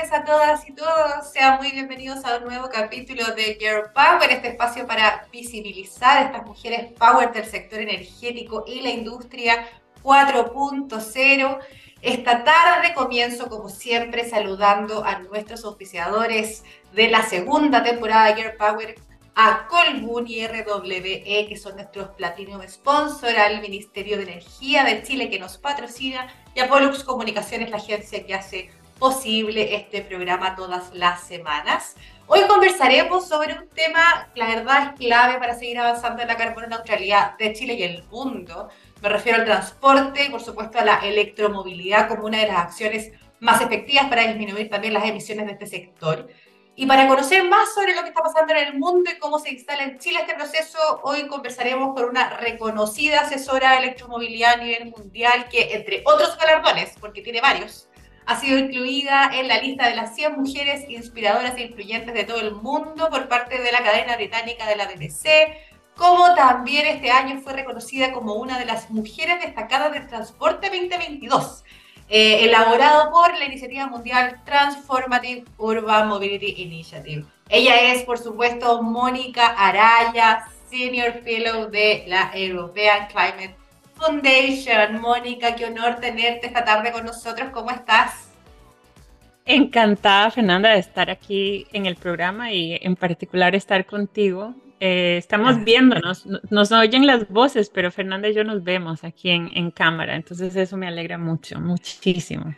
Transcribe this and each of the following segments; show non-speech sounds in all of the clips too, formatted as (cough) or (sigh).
tardes a todas y todos. Sean muy bienvenidos a un nuevo capítulo de Girl Power, este espacio para visibilizar a estas mujeres power del sector energético y la industria 4.0. Esta tarde comienzo, como siempre, saludando a nuestros auspiciadores de la segunda temporada de Girl Power, a Colbún y RWE, que son nuestros Platinum Sponsor, al Ministerio de Energía de Chile, que nos patrocina, y a Pollux Comunicaciones, la agencia que hace posible este programa todas las semanas. Hoy conversaremos sobre un tema, la verdad es clave para seguir avanzando en la carbono neutralidad de Chile y el mundo. Me refiero al transporte por supuesto a la electromovilidad como una de las acciones más efectivas para disminuir también las emisiones de este sector. Y para conocer más sobre lo que está pasando en el mundo y cómo se instala en Chile este proceso, hoy conversaremos con una reconocida asesora de electromovilidad a nivel mundial que, entre otros galardones, porque tiene varios, ha sido incluida en la lista de las 100 mujeres inspiradoras e influyentes de todo el mundo por parte de la cadena británica de la BBC, como también este año fue reconocida como una de las mujeres destacadas del transporte 2022, eh, elaborado por la iniciativa mundial Transformative Urban Mobility Initiative. Ella es, por supuesto, Mónica Araya, Senior Fellow de la European Climate Foundation. Mónica, qué honor tenerte esta tarde con nosotros. ¿Cómo estás? Encantada, Fernanda, de estar aquí en el programa y en particular estar contigo. Eh, estamos viéndonos, nos oyen las voces, pero Fernanda y yo nos vemos aquí en, en cámara, entonces eso me alegra mucho, muchísimo.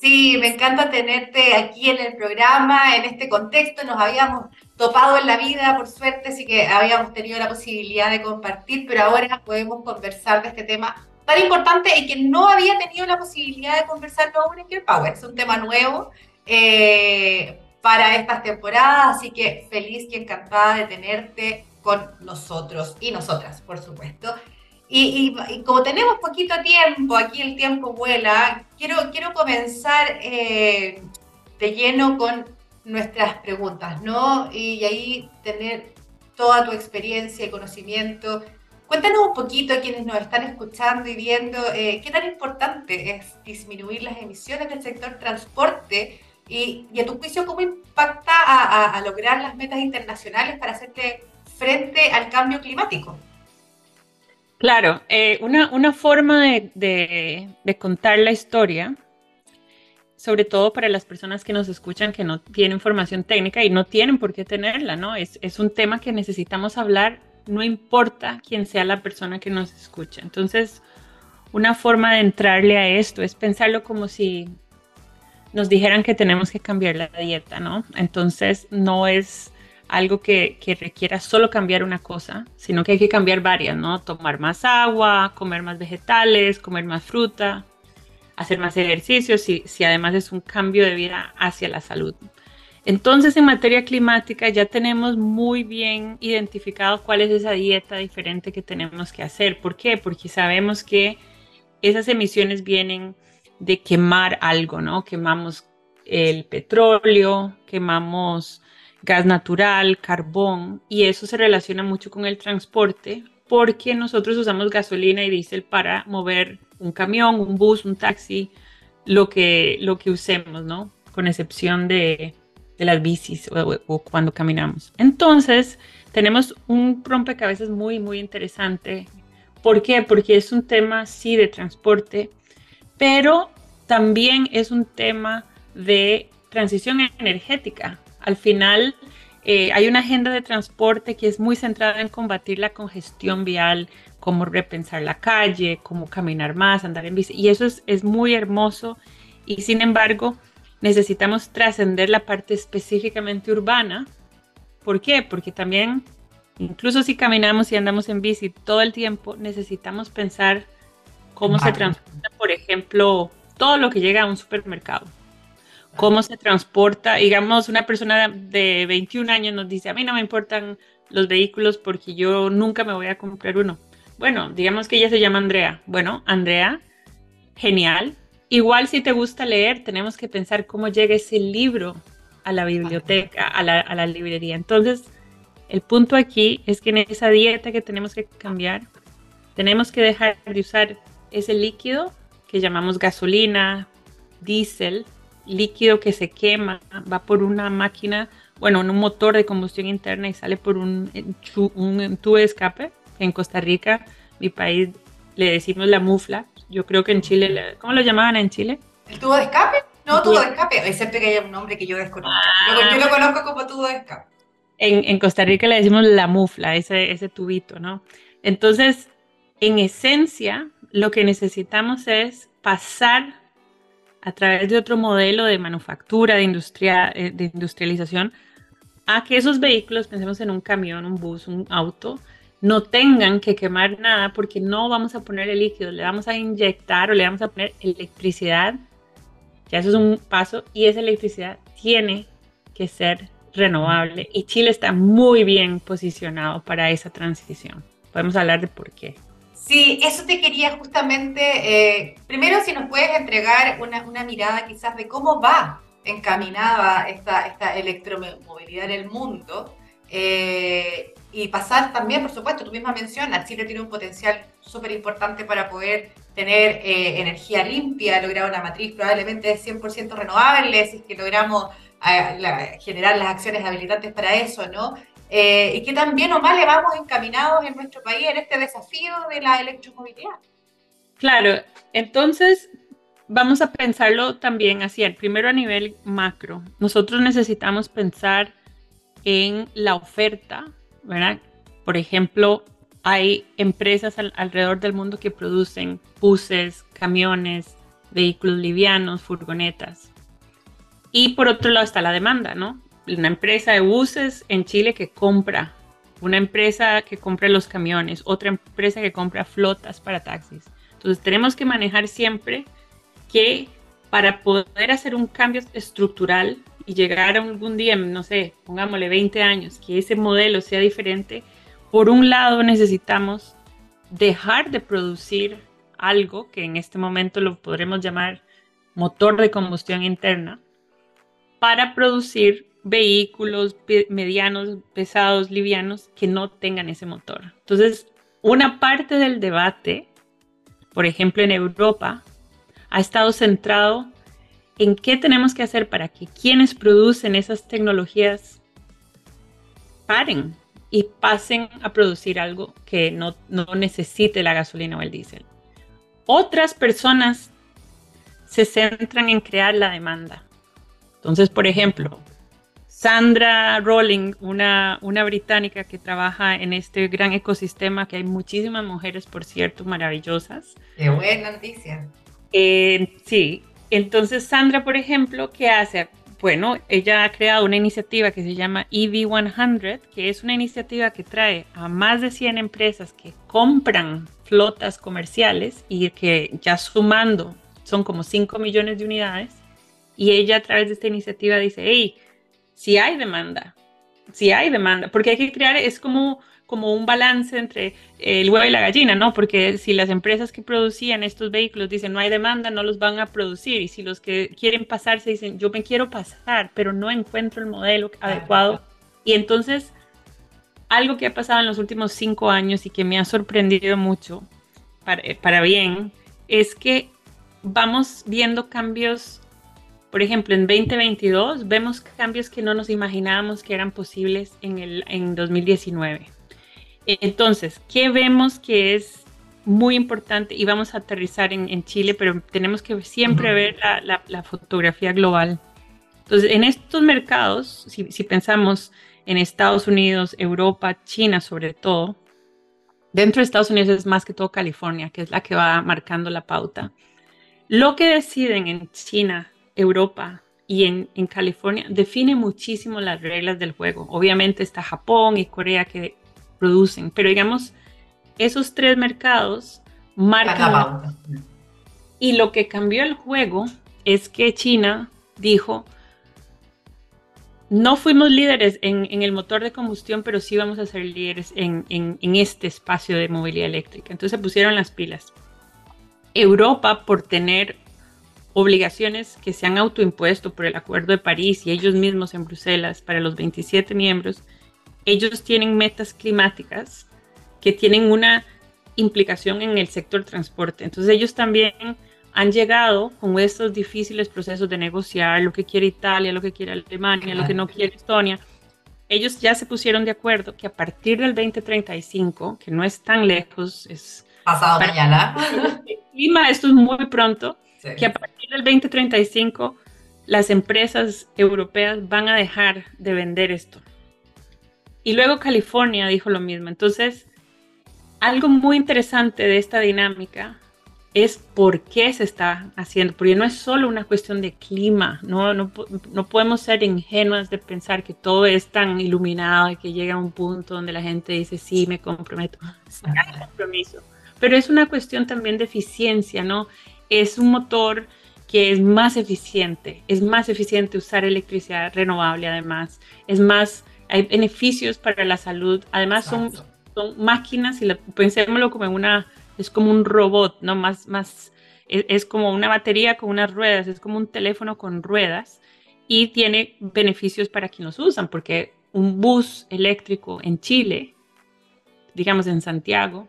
Sí, me encanta tenerte aquí en el programa, en este contexto. Nos habíamos topado en la vida, por suerte, así que habíamos tenido la posibilidad de compartir, pero ahora podemos conversar de este tema tan importante y que no había tenido la posibilidad de conversarlo aún en Care Power. Es un tema nuevo eh, para estas temporadas, así que feliz y encantada de tenerte con nosotros y nosotras, por supuesto. Y, como tenemos poquito tiempo, aquí el tiempo vuela, quiero, quiero comenzar eh, de lleno con nuestras preguntas, ¿no? Y, ahí tener toda tu experiencia y conocimiento. Cuéntanos un poquito a quienes nos están escuchando y viendo eh, qué tan importante es disminuir las emisiones del sector transporte y, a tu juicio cómo impacta a, lograr las metas internacionales para hacerte frente al cambio climático. Claro, eh, una, una, forma de, de, contar la historia, sobre todo para las personas que nos escuchan que no tienen formación técnica y no tienen por qué tenerla, ¿no? Es, es un tema que necesitamos hablar, no importa quién sea la persona que nos escucha. Entonces, una forma de entrarle a esto es pensarlo como si nos dijeran que tenemos que cambiar la dieta, ¿no? Entonces, no es algo que, requiera solo cambiar una cosa, sino que hay que cambiar varias, ¿no? Tomar más agua, comer más vegetales, comer más fruta, hacer más ejercicio, si, si además es un cambio de vida hacia la salud. Entonces, en materia climática ya tenemos muy bien identificado cuál es esa dieta diferente que tenemos que hacer. ¿Por qué? Porque sabemos que esas emisiones vienen de quemar algo, ¿no? Quemamos el petróleo, quemamos gas natural, carbón, y eso se relaciona mucho con el transporte porque nosotros usamos gasolina y diésel para mover un camión, un bus, un taxi, lo que, lo que usemos, ¿no? Con excepción de, de las bicis o, o, cuando caminamos. Entonces, tenemos un rompecabezas muy, muy interesante. ¿Por qué? Porque es un tema, sí, de transporte, pero también es un tema de transición energética. Al final, eh, hay una agenda de transporte que es muy centrada en combatir la congestión vial, cómo repensar la calle, cómo caminar más, andar en bici. Y eso es, es muy hermoso. Y sin embargo, necesitamos trascender la parte específicamente urbana. ¿Por qué? Porque también, incluso si caminamos y andamos en bici todo el tiempo, necesitamos pensar cómo se transporta, por ejemplo, todo lo que llega a un supermercado cómo se transporta. Digamos, una persona de 21 años nos dice, a mí no me importan los vehículos porque yo nunca me voy a comprar uno. Bueno, digamos que ella se llama Andrea. Bueno, Andrea, genial. Igual si te gusta leer, tenemos que pensar cómo llega ese libro a la biblioteca, a la, a la librería. Entonces, el punto aquí es que en esa dieta que tenemos que cambiar, tenemos que dejar de usar ese líquido que llamamos gasolina, diésel, líquido que se quema va por una máquina, bueno, en un motor de combustión interna y sale por un, un tubo de escape. En Costa Rica, mi país, le decimos la mufla. Yo creo que en Chile, ¿cómo lo llamaban en Chile? ¿El tubo de escape? No, tubo de escape, excepto que haya un nombre que yo desconozco. yo, lo conozco como tubo de escape. En, en, Costa Rica le decimos la mufla, ese, ese tubito, ¿no? Entonces, en esencia, lo que necesitamos es pasar a través de otro modelo de manufactura, de, industria, eh, de industrialización, a que esos vehículos, pensemos en un camión, un bus, un auto, no tengan que quemar nada porque no vamos a poner el líquido, le vamos a inyectar o le vamos a poner electricidad. Ya eso es un paso y esa electricidad tiene que ser renovable y Chile está muy bien posicionado para esa transición. Podemos hablar de por qué. Sí, eso te quería justamente, eh, primero si nos puedes entregar una, una, mirada quizás de cómo va encaminada esta, esta electromovilidad en el mundo eh, y pasar también, por supuesto, tú misma mencionas, Chile tiene un potencial súper importante para poder tener eh, energía limpia, lograr una matriz probablemente de 100% renovable, si es que logramos generar las acciones habilitantes para eso, ¿no? Eh, y que también o mal le vamos encaminados en nuestro país en este desafío de la electromovilidad. Claro, entonces vamos a pensarlo también así, primero a nivel macro. Nosotros necesitamos pensar en la oferta, ¿verdad? Por ejemplo, hay empresas alrededor del mundo que producen buses, camiones, vehículos livianos, furgonetas. Y por otro lado está la demanda, ¿no? Una empresa de buses en Chile que compra, una empresa que compra los camiones, otra empresa que compra flotas para taxis. Entonces tenemos que manejar siempre que para poder hacer un cambio estructural y llegar a algún día, no sé, pongámosle 20 años, que ese modelo sea diferente, por un lado necesitamos dejar de producir algo que en este momento lo podremos llamar motor de combustión interna para producir vehículos medianos, pesados, livianos que no tengan ese motor. Entonces, una parte del debate, por ejemplo en Europa, ha estado centrado en qué tenemos que hacer para que quienes producen esas tecnologías paren y pasen a producir algo que no, no necesite la gasolina o el diésel. Otras personas se centran en crear la demanda. Entonces, por ejemplo, Sandra Rowling, una, una británica que trabaja en este gran ecosistema, que hay muchísimas mujeres, por cierto, maravillosas. Qué buena noticia. Eh, sí, entonces Sandra, por ejemplo, ¿qué hace? Bueno, ella ha creado una iniciativa que se llama EV100, que es una iniciativa que trae a más de 100 empresas que compran flotas comerciales y que ya sumando son como 5 millones de unidades. Y ella a través de esta iniciativa dice, hey, si hay demanda, si hay demanda, porque hay que crear, es como, como un balance entre el huevo y la gallina, ¿no? Porque si las empresas que producían estos vehículos dicen no hay demanda, no los van a producir, y si los que quieren pasar se dicen yo me quiero pasar, pero no encuentro el modelo adecuado, y entonces algo que ha pasado en los últimos cinco años y que me ha sorprendido mucho, para, para bien, es que vamos viendo cambios por ejemplo, en 2022 vemos cambios que no nos imaginábamos que eran posibles en, el, en 2019. Entonces, ¿qué vemos que es muy importante? Y vamos a aterrizar en, Chile, pero tenemos que siempre ver la, fotografía global. Entonces, en estos mercados, si, si pensamos en Estados Unidos, Europa, China sobre todo, dentro de Estados Unidos es más que todo California, que es la que va marcando la pauta. Lo que deciden en China Europa y en, California define muchísimo las reglas del juego. Obviamente está Japón y Corea que producen, pero digamos, esos tres mercados marcan... Y lo que cambió el juego es que China dijo, no fuimos líderes en, el motor de combustión, pero sí vamos a ser líderes en, en, este espacio de movilidad eléctrica. Entonces se pusieron las pilas. Europa, por tener obligaciones que se han autoimpuesto por el Acuerdo de París y ellos mismos en Bruselas para los 27 miembros, ellos tienen metas climáticas que tienen una implicación en el sector transporte. Entonces ellos también han llegado con estos difíciles procesos de negociar lo que quiere Italia, lo que quiere Alemania, lo que no quiere Estonia. Ellos ya se pusieron de acuerdo que a partir del 2035, que no es tan lejos, es... Pasado mañana. (laughs) Clima, esto es muy pronto, que a partir del 2035 las empresas europeas van a dejar de vender esto. Y luego California dijo lo mismo. Entonces, algo muy interesante de esta dinámica es por qué se está haciendo, porque no es solo una cuestión de clima, no, no, no podemos ser ingenuas de pensar que todo es tan iluminado y que llega a un punto donde la gente dice, sí, me comprometo, compromiso. Pero es una cuestión también de eficiencia, ¿no? Es un motor que es más eficiente, es más eficiente usar electricidad renovable además, es más, hay beneficios para la salud, además son, son máquinas, y la, pensémoslo como en una es como un robot, ¿no? Más, más, es, es, como una batería con unas ruedas, es como un teléfono con ruedas y tiene beneficios para quienes los usan, porque un bus eléctrico en Chile, digamos en Santiago,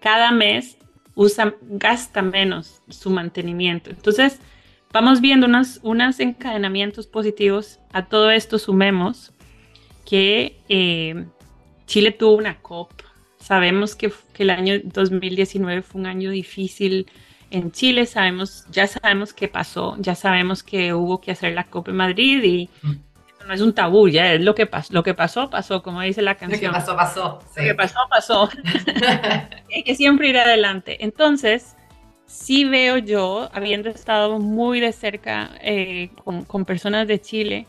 cada mes usa, gasta menos su mantenimiento. Entonces, vamos viendo unos, unos encadenamientos positivos. A todo esto sumemos que eh, Chile tuvo una COP Sabemos que, el año 2019 fue un año difícil en Chile, sabemos, ya sabemos qué pasó, ya sabemos que hubo que hacer la Copa en Madrid y mm. No es un tabú, ya es lo que pasó, lo que pasó, pasó, como dice la canción. Lo que pasó, pasó. Lo que pasó, pasó. Hay que siempre ir adelante. Entonces, sí veo yo, habiendo estado muy de cerca eh, con, con personas de Chile,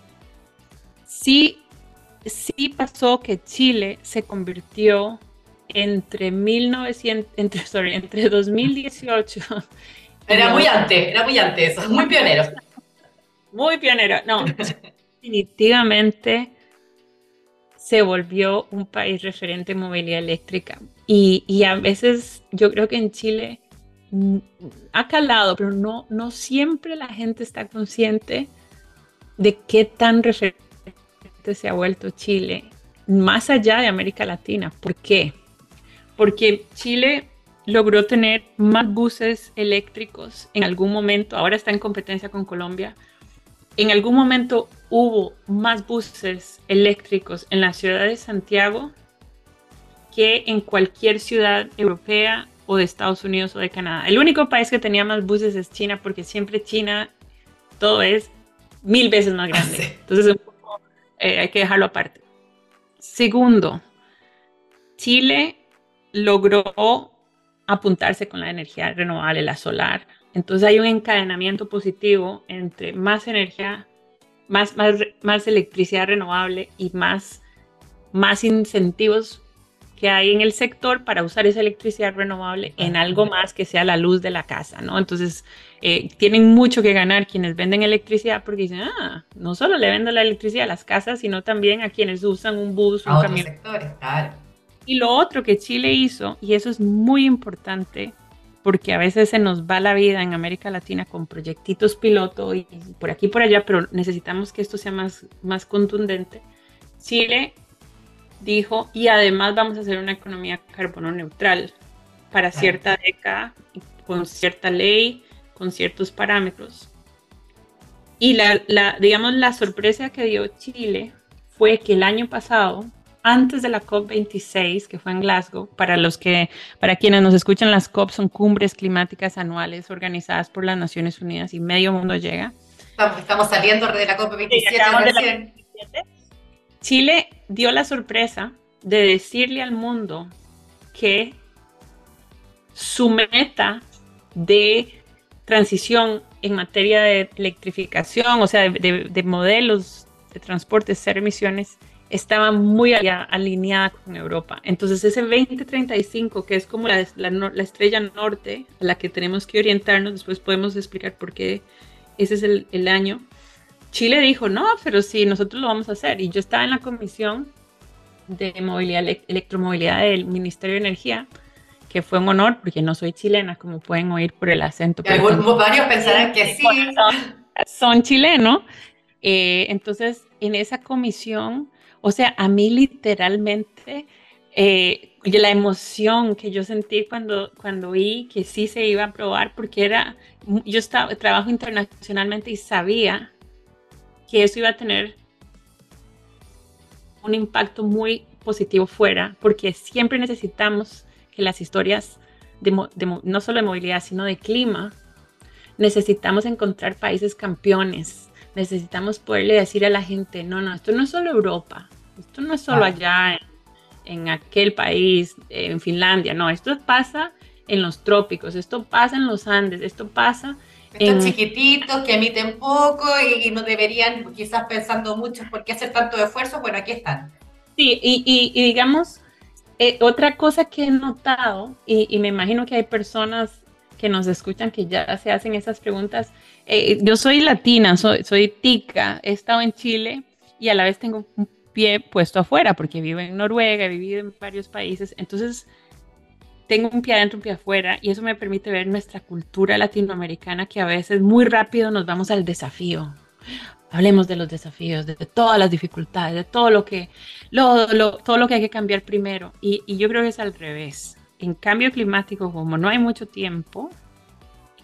sí, sí pasó que Chile se convirtió entre 1900, entre, sorry, entre 2018. Era muy antes, era muy antes muy pionero. Muy pionero, no, (laughs) definitivamente se volvió un país referente en movilidad eléctrica. Y, y, a veces yo creo que en Chile ha calado, pero no, no siempre la gente está consciente de qué tan referente se ha vuelto Chile, más allá de América Latina. ¿Por qué? porque Chile logró tener más buses eléctricos en algún momento, ahora está en competencia con Colombia, en algún momento hubo más buses eléctricos en la ciudad de Santiago que en cualquier ciudad europea o de Estados Unidos o de Canadá. El único país que tenía más buses es China porque siempre China todo es mil veces más grande. Entonces eh, hay que dejarlo aparte. Segundo, Chile logró apuntarse con la energía renovable, la solar. Entonces hay un encadenamiento positivo entre más energía, más, más, más electricidad renovable y más, más incentivos que hay en el sector para usar esa electricidad renovable en algo más que sea la luz de la casa, ¿no? Entonces, eh, tienen mucho que ganar quienes venden electricidad porque dicen, ah, no solo le vendo la electricidad a las casas, sino también a quienes usan un bus, un camión. Sectores, claro. Y lo otro que Chile hizo, y eso es muy importante, porque a veces se nos va la vida en América Latina con proyectitos piloto y por aquí y por allá, pero necesitamos que esto sea más, más contundente. Chile dijo, y además vamos a hacer una economía carbono neutral para cierta década, con cierta ley, con ciertos parámetros. Y la, la, digamos, la sorpresa que dio Chile fue que el año pasado antes de la COP26, que fue en Glasgow, para los que, para quienes nos escuchan, las COP son cumbres climáticas anuales organizadas por las Naciones Unidas y medio mundo llega. Estamos, saliendo de la COP27. Chile dio la sorpresa de decirle al mundo que su meta de transición en materia de electrificación, o sea, de, de modelos de transporte, cero emisiones, estaba muy alineada con Europa. Entonces ese 2035, que es como la, la, estrella norte a la que tenemos que orientarnos, después podemos explicar por qué ese es el, el, año, Chile dijo, no, pero sí, nosotros lo vamos a hacer. Y yo estaba en la comisión de movilidad, electromovilidad del Ministerio de Energía, que fue un honor, porque no soy chilena, como pueden oír por el acento. Algunos, varios pensarán que sí. (laughs) Son, chilenos. Eh, entonces, en esa comisión o sea, a mí literalmente eh, la emoción que yo sentí cuando, cuando vi que sí se iba a aprobar, porque era, yo estaba, trabajo internacionalmente y sabía que eso iba a tener un impacto muy positivo fuera, porque siempre necesitamos que las historias, de, no solo de movilidad, sino de clima, necesitamos encontrar países campeones, necesitamos poderle decir a la gente, no, no, esto no es solo Europa, esto no es solo allá en, aquel país, en Finlandia, no, esto pasa en los trópicos, esto pasa en los Andes, esto pasa estos chiquititos que emiten poco y, no deberían, quizás pensando mucho por qué hacer tanto esfuerzo, bueno, aquí están. Sí, y, digamos, eh, otra cosa que he notado, y, me imagino que hay personas que nos escuchan que ya se hacen esas preguntas. Eh, yo soy latina, soy, soy tica, he estado en Chile y a la vez tengo un pie puesto afuera porque vivo en Noruega, he vivido en varios países. Entonces, tengo un pie adentro, un pie afuera y eso me permite ver nuestra cultura latinoamericana que a veces muy rápido nos vamos al desafío. Hablemos de los desafíos, de, todas las dificultades, de todo lo que, todo lo que hay que cambiar primero. Y, yo creo que es al revés. En cambio climático, como no hay mucho tiempo,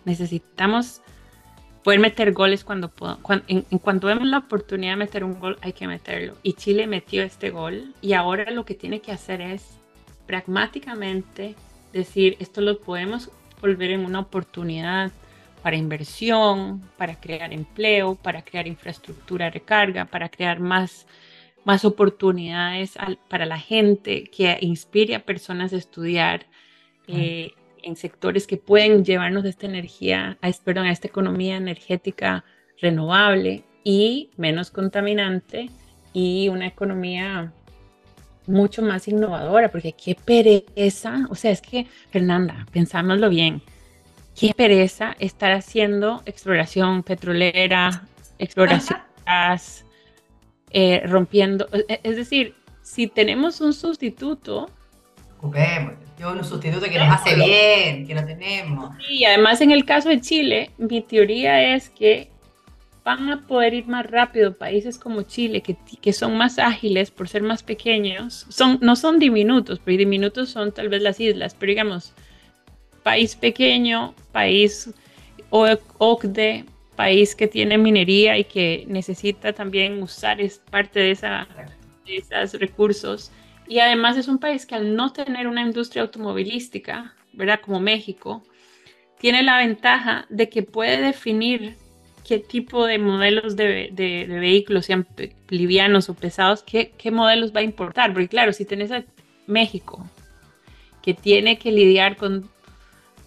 necesitamos poder meter goles cuando, cuando en, en, cuanto vemos la oportunidad de meter un gol, hay que meterlo. Y Chile metió este gol. Y ahora lo que tiene que hacer es pragmáticamente decir, esto lo podemos volver en una oportunidad para inversión, para crear empleo, para crear infraestructura de recarga, para crear más, más oportunidades para la gente, que inspire a personas a estudiar eh, en sectores que pueden llevarnos esta energía, a, perdón, a esta economía energética renovable y menos contaminante y una economía mucho más innovadora, porque qué pereza, o sea, es que, Fernanda, pensámoslo bien, qué pereza estar haciendo exploración petrolera, exploración gas, (laughs) eh, rompiendo, e, es decir, si tenemos un sustituto, ocupemos, un sustituto que nos hace bien, que lo tenemos. Y además en el caso de Chile, mi teoría es que van a poder ir más rápido países como Chile, que, que, son más ágiles por ser más pequeños. Son, no son diminutos, pero diminutos son tal vez las islas, pero digamos, país pequeño, país OCDE, país que tiene minería y que necesita también usar es parte de, esa, de esos recursos. Y además es un país que al no tener una industria automovilística, ¿verdad? Como México, tiene la ventaja de que puede definir qué tipo de modelos de, vehículos, sean livianos o pesados, qué, modelos va a importar. Porque claro, si tenés a México, que tiene que lidiar con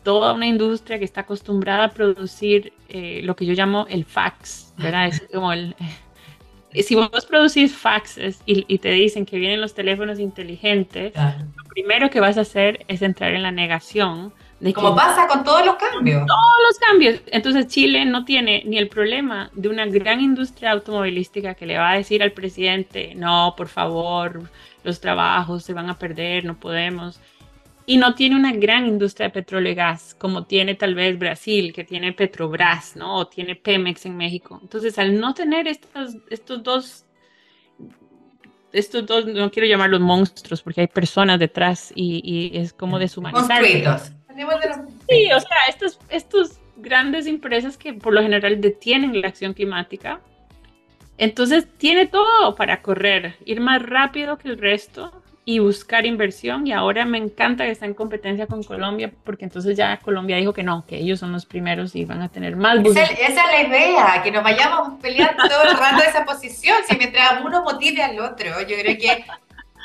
toda una industria que está acostumbrada a producir eh, lo que yo llamo el fax, ¿verdad? (laughs) Es como el... Si vos producís faxes y, te dicen que vienen los teléfonos inteligentes, lo primero que vas a hacer es entrar en la negación como pasa con todos los cambios. Todos los cambios. Entonces Chile no tiene ni el problema de una gran industria automovilística que le va a decir al presidente, no, por favor, los trabajos se van a perder, no podemos. Y no tiene una gran industria de petróleo y gas, como tiene tal vez Brasil, que tiene Petrobras, ¿no? O tiene Pemex en México. Entonces, al no tener estos, estos dos estos dos, no quiero llamarlos monstruos porque hay personas detrás y, y es como deshumanizar. Monstruitos. Sí, o sea, estos, estos grandes empresas que por lo general detienen la acción climática, entonces tiene todo para correr, ir más rápido que el resto y buscar inversión. Y ahora me encanta que está en competencia con Colombia, porque entonces ya Colombia dijo que no, que ellos son los primeros y van a tener más. Esa, esa es la idea, que nos vayamos peleando todo el rato de esa posición, si mientras uno motive al otro. Yo creo que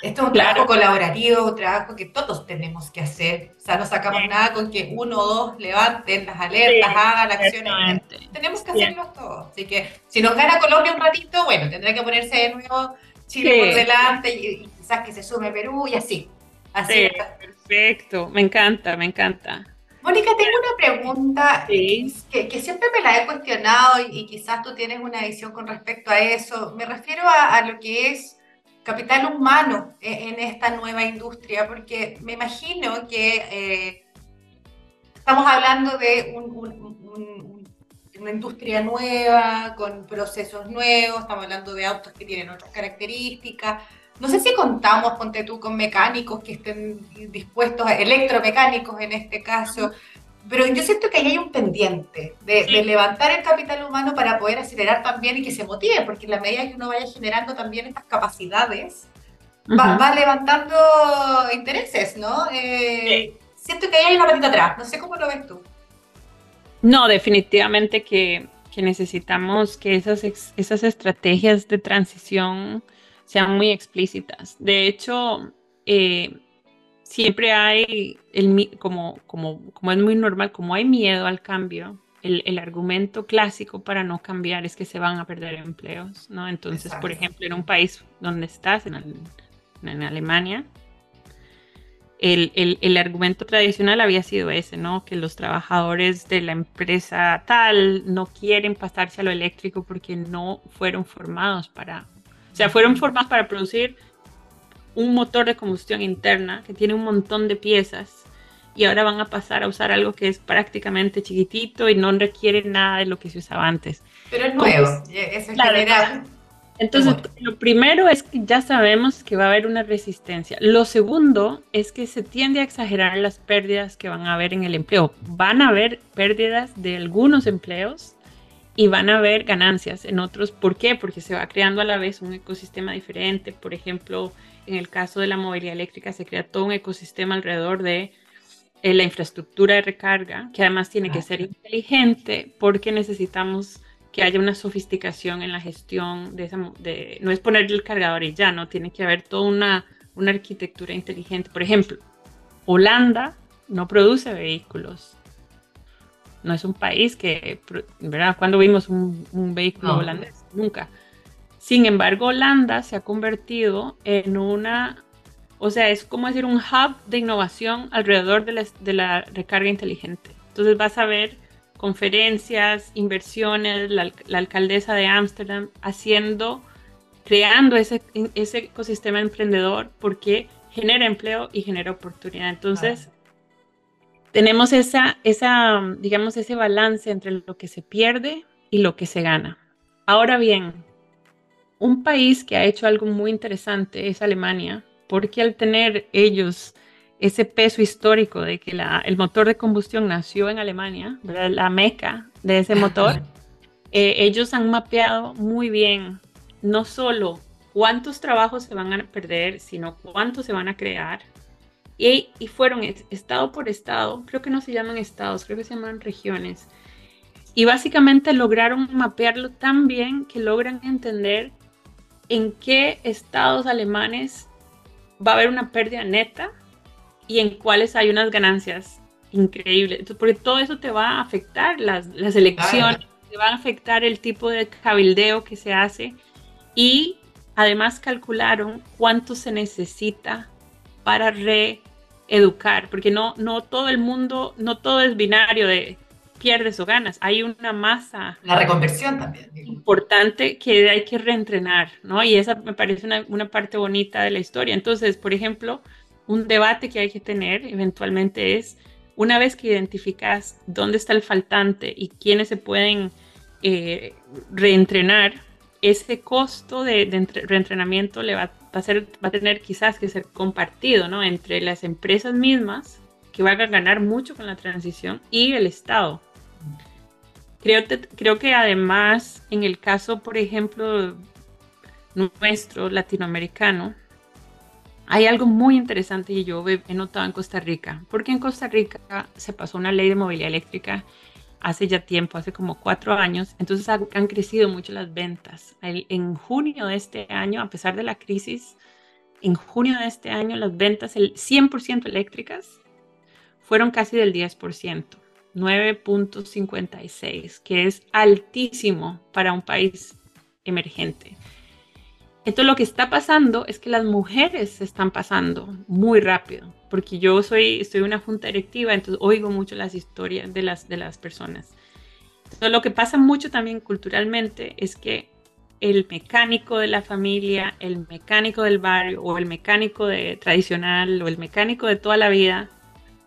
esto es un trabajo colaborativo, un trabajo que todos tenemos que hacer. O sea, no sacamos nada con que uno o dos levanten las alertas, hagan acciones. Tenemos que hacerlo todos. Así que si nos gana Colombia un ratito, bueno, tendrá que ponerse de nuevo Chile por delante y, quizás que se sume Perú y así. Así. perfecto, me encanta, me encanta. Mónica, tengo una pregunta que, que, siempre me la he cuestionado y, quizás tú tienes una visión con respecto a eso. Me refiero a lo que es capital humano e, en esta nueva industria, porque me imagino que eh, estamos hablando de una industria nueva, con procesos nuevos, estamos hablando de autos que tienen otras características, no sé si contamos, ponte tú, con mecánicos que estén dispuestos, electromecánicos en este caso, pero yo siento que ahí hay un pendiente de, levantar el capital humano para poder acelerar también y que se motive, porque en la medida que uno vaya generando también estas capacidades, va, levantando intereses, ¿no? Eh, siento que ahí hay una patita atrás, no sé cómo lo ves tú. No, definitivamente que, que necesitamos que esas, esas estrategias de transición sean muy explícitas. De hecho, eh, siempre hay, el, como, como, como es muy normal, como hay miedo al cambio, el, el, argumento clásico para no cambiar es que se van a perder empleos, ¿no? Entonces, por ejemplo, en un país donde estás, en, en Alemania, el, el, el, argumento tradicional había sido ese, ¿no? Que los trabajadores de la empresa tal no quieren pasarse a lo eléctrico porque no fueron formados para, o sea, fueron formados para producir un motor de combustión interna que tiene un montón de piezas y ahora van a pasar a usar algo que es prácticamente chiquitito y no requiere nada de lo que se usaba antes. Pero es nuevo, es general. Entonces, lo primero es que ya sabemos que va a haber una resistencia. Lo segundo es que se tiende a exagerar las pérdidas que van a haber en el empleo. Van a haber pérdidas de algunos empleos y van a haber ganancias en otros. ¿Por qué? Porque se va creando a la vez un ecosistema diferente. Por ejemplo, en el caso de la movilidad eléctrica se crea todo un ecosistema alrededor de eh, la infraestructura de recarga, que además tiene que ser inteligente porque necesitamos que haya una sofisticación en la gestión de esa, de, no es ponerle el cargador y ya, no, tiene que haber toda una, una arquitectura inteligente. Por ejemplo, Holanda no produce vehículos. No es un país que, ¿verdad? Cuando vimos un, un vehículo holandés? Nunca. Sin embargo, Holanda se ha convertido en una, o sea, es como decir un hub de innovación alrededor de la, de la recarga inteligente. Entonces vas a ver conferencias, inversiones, la, alcaldesa de Ámsterdam haciendo, creando ese, ese ecosistema emprendedor porque genera empleo y genera oportunidad. Entonces, tenemos esa, esa, digamos, ese balance entre lo que se pierde y lo que se gana. Ahora bien, un país que ha hecho algo muy interesante es Alemania, porque al tener ellos ese peso histórico de que la, el motor de combustión nació en Alemania, la meca de ese motor, eh, ellos han mapeado muy bien no solo cuántos trabajos se van a perder, sino cuántos se van a crear. Y, y fueron estado por estado, creo que no se llaman estados, creo que se llaman regiones. Y básicamente lograron mapearlo tan bien que logran entender en qué estados alemanes va a haber una pérdida neta y en cuáles hay unas ganancias increíbles. porque todo eso te va a afectar las, las elecciones, te va a afectar el tipo de cabildeo que se hace y además calcularon cuánto se necesita para reeducar, porque no, no todo el mundo, no todo es binario de pierdes o ganas, hay una masa. La reconversión también. Importante que hay que reentrenar, ¿no? Y esa me parece una, una parte bonita de la historia. Entonces, por ejemplo, un debate que hay que tener eventualmente es, una vez que identificas dónde está el faltante y quiénes se pueden eh, reentrenar, ese costo de, reentrenamiento le va, a ser, va a tener quizás que ser compartido ¿no? entre las empresas mismas, que van a ganar mucho con la transición, y el Estado. Creo, creo que además, en el caso, por ejemplo, nuestro latinoamericano, hay algo muy interesante y yo he notado en Costa Rica, porque en Costa Rica se pasó una ley de movilidad eléctrica hace ya tiempo, hace como cuatro años, entonces han, crecido mucho las ventas. en junio de este año, a pesar de la crisis, en junio de este año las ventas el 100% eléctricas fueron casi del 10%, 9.56, que es altísimo para un país emergente. Entonces lo que está pasando es que las mujeres se están pasando muy rápido, porque yo soy, en una junta directiva, entonces oigo mucho las historias de las, de las personas. Entonces lo que pasa mucho también culturalmente es que el mecánico de la familia, el mecánico del barrio o el mecánico de, tradicional o el mecánico de toda la vida,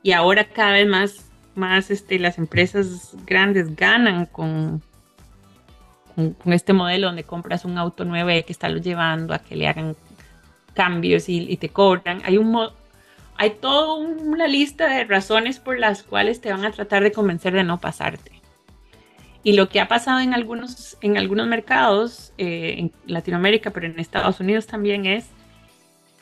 y ahora cada vez más, más este, las empresas grandes ganan con con, este modelo donde compras un auto nuevo y hay que estarlo llevando a que le hagan cambios y, te cobran. Hay un hay toda una lista de razones por las cuales te van a tratar de convencer de no pasarte. Y lo que ha pasado en algunos, en algunos mercados, eh, en Latinoamérica, pero en Estados Unidos también es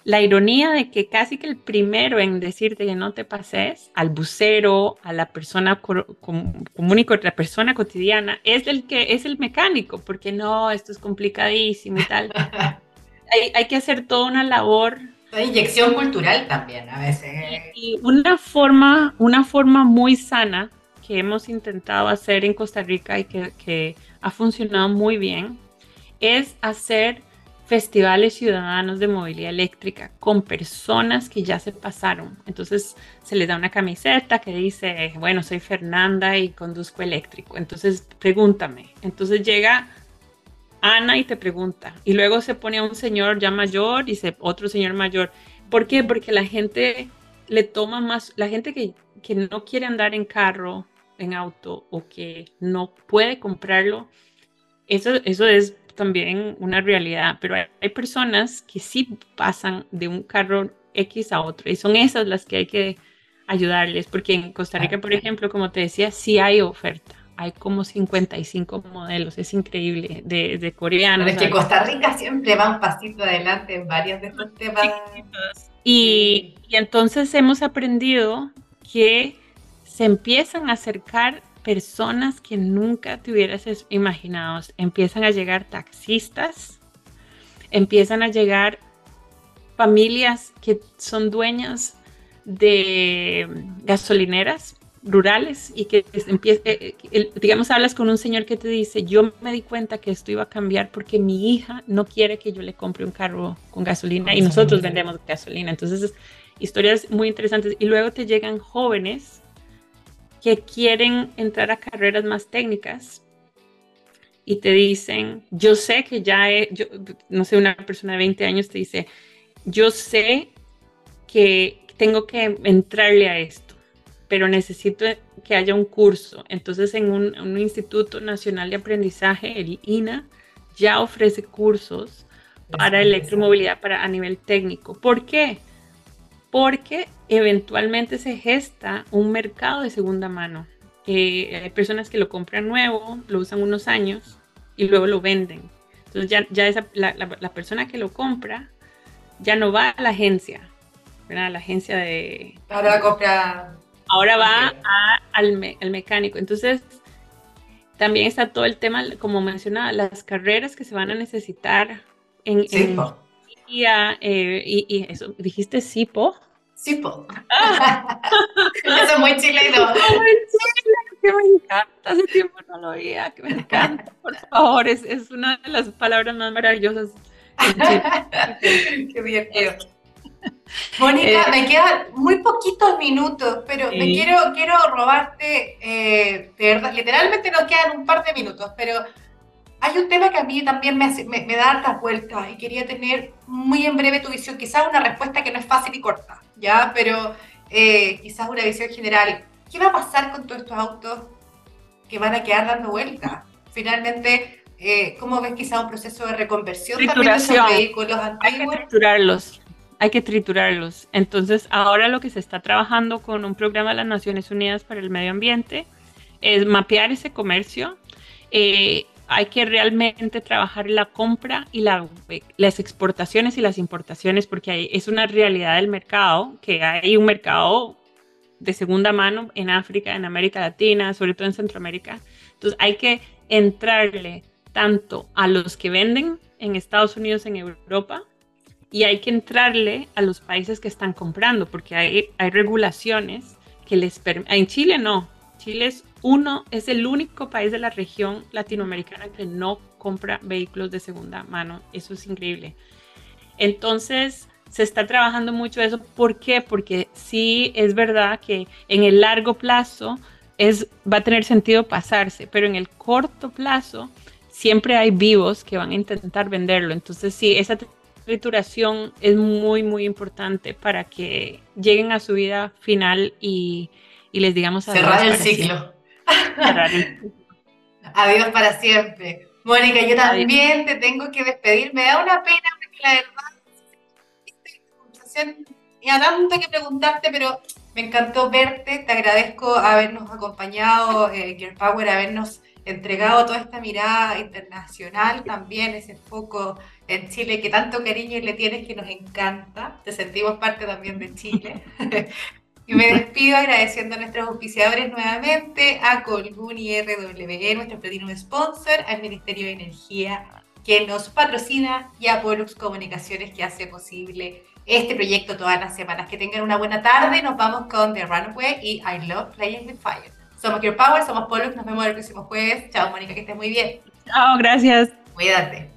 la ironía de que casi que el primero en decirte que no te pases, al bucero, a la persona común y la persona cotidiana, es el que es el mecánico, porque no, esto es complicadísimo y tal. (laughs) hay, hay, que hacer toda una labor. Una inyección cultural también a veces. Y, una forma, una forma muy sana que hemos intentado hacer en Costa Rica y que, que ha funcionado muy bien es hacer festivales ciudadanos de movilidad eléctrica con personas que ya se pasaron. Entonces se les da una camiseta que dice, bueno, soy Fernanda y conduzco eléctrico. Entonces pregúntame. Entonces llega Ana y te pregunta. Y luego se pone a un señor ya mayor y se, otro señor mayor. ¿Por qué? Porque la gente le toma más, la gente que, que no quiere andar en carro, en auto o que no puede comprarlo, eso, eso es también una realidad, pero hay, personas que sí pasan de un carro X a otro y son esas las que hay que ayudarles, porque en Costa Rica, por ejemplo, como te decía, sí hay oferta. Hay como 55 modelos, es increíble, de, de coreanos. es que Costa Rica siempre va un pasito adelante en varios de estos temas. Y, y entonces hemos aprendido que se empiezan a acercar personas que nunca te hubieras imaginado. Empiezan a llegar taxistas, empiezan a llegar familias que son dueñas de gasolineras rurales y que empieza, eh, eh, digamos, hablas con un señor que te dice, yo me di cuenta que esto iba a cambiar porque mi hija no quiere que yo le compre un carro con gasolina y nosotros vendemos gasolina. Entonces, historias muy interesantes. Y luego te llegan jóvenes que quieren entrar a carreras más técnicas y te dicen, yo sé que ya, he, yo, no sé, una persona de 20 años te dice, yo sé que tengo que entrarle a esto, pero necesito que haya un curso. Entonces, en un, un Instituto Nacional de Aprendizaje, el INA, ya ofrece cursos para electromovilidad para, a nivel técnico. ¿Por qué? Porque eventualmente se gesta un mercado de segunda mano. Eh, hay personas que lo compran nuevo, lo usan unos años y luego lo venden. Entonces ya, ya esa, la, persona que lo compra ya no va a la agencia, ¿verdad? A la agencia de... Ahora compra... Ahora va al, mecánico. Entonces también está todo el tema, como mencionaba, las carreras que se van a necesitar en, en, eh, y, y, eso, ¿dijiste Sipo? Sipo. Ah. (laughs) eso es muy chileno. que me encanta, hace tiempo no lo oía, que me encanta, por favor, es, es una de las palabras más maravillosas. (laughs) Qué divertido. Mónica, eh, me quedan muy poquitos minutos, pero me quiero, quiero robarte, eh, de verdad, literalmente nos quedan un par de minutos, pero hay un tema que a mí también me, me, da hartas vueltas y quería tener muy en breve tu visión, quizás una respuesta que no es fácil y corta, ¿ya? Pero eh, quizás una visión general. ¿Qué va a pasar con todos estos autos que van a quedar dando vueltas? Finalmente, eh, ¿cómo ves quizás un proceso de reconversión también de esos vehículos antiguos? Hay que triturarlos, hay que triturarlos. Entonces, ahora lo que se está trabajando con un programa de las Naciones Unidas para el Medio Ambiente es mapear ese comercio. Eh, hay que realmente trabajar la compra y las exportaciones y las importaciones, porque es una realidad del mercado, que hay un mercado de segunda mano en África, en América Latina, sobre todo en Centroamérica. Entonces hay que entrarle tanto a los que venden en Estados Unidos, en Europa, y hay que entrarle a los países que están comprando, porque hay, hay regulaciones que les permiten, en Chile no, Chile es uno, es el único país de la región latinoamericana que no compra vehículos de segunda mano. Eso es increíble. Entonces, se está trabajando mucho eso. ¿Por qué? Porque sí es verdad que en el largo plazo es, va a tener sentido pasarse, pero en el corto plazo siempre hay vivos que van a intentar venderlo. Entonces, sí, esa trituración es muy, muy importante para que lleguen a su vida final y, y les digamos Cerrar el ciclo. Adiós para siempre. Mónica, yo también te tengo que despedir. Me da una pena porque la verdad conversación y a tanto que preguntarte, pero me encantó verte. Te agradezco habernos acompañado, eh, Gear Power, habernos entregado toda esta mirada internacional también, ese foco en Chile que tanto cariño le tienes que nos encanta. Te sentimos parte también de Chile. (laughs) y me despido agradeciendo a nuestros oficiadores nuevamente, a Colgun y RWE, nuestro Platinum Sponsor, al Ministerio de Energía que nos patrocina y a Pollux Comunicaciones que hace posible este proyecto todas las semanas. Que tengan una buena tarde. Nos vamos con The Runaway y I Love Playing with Fire. Somos Your Power, somos Pollux. Nos vemos el próximo jueves. Chao, Mónica, que estés muy bien. Chao, gracias. Cuídate.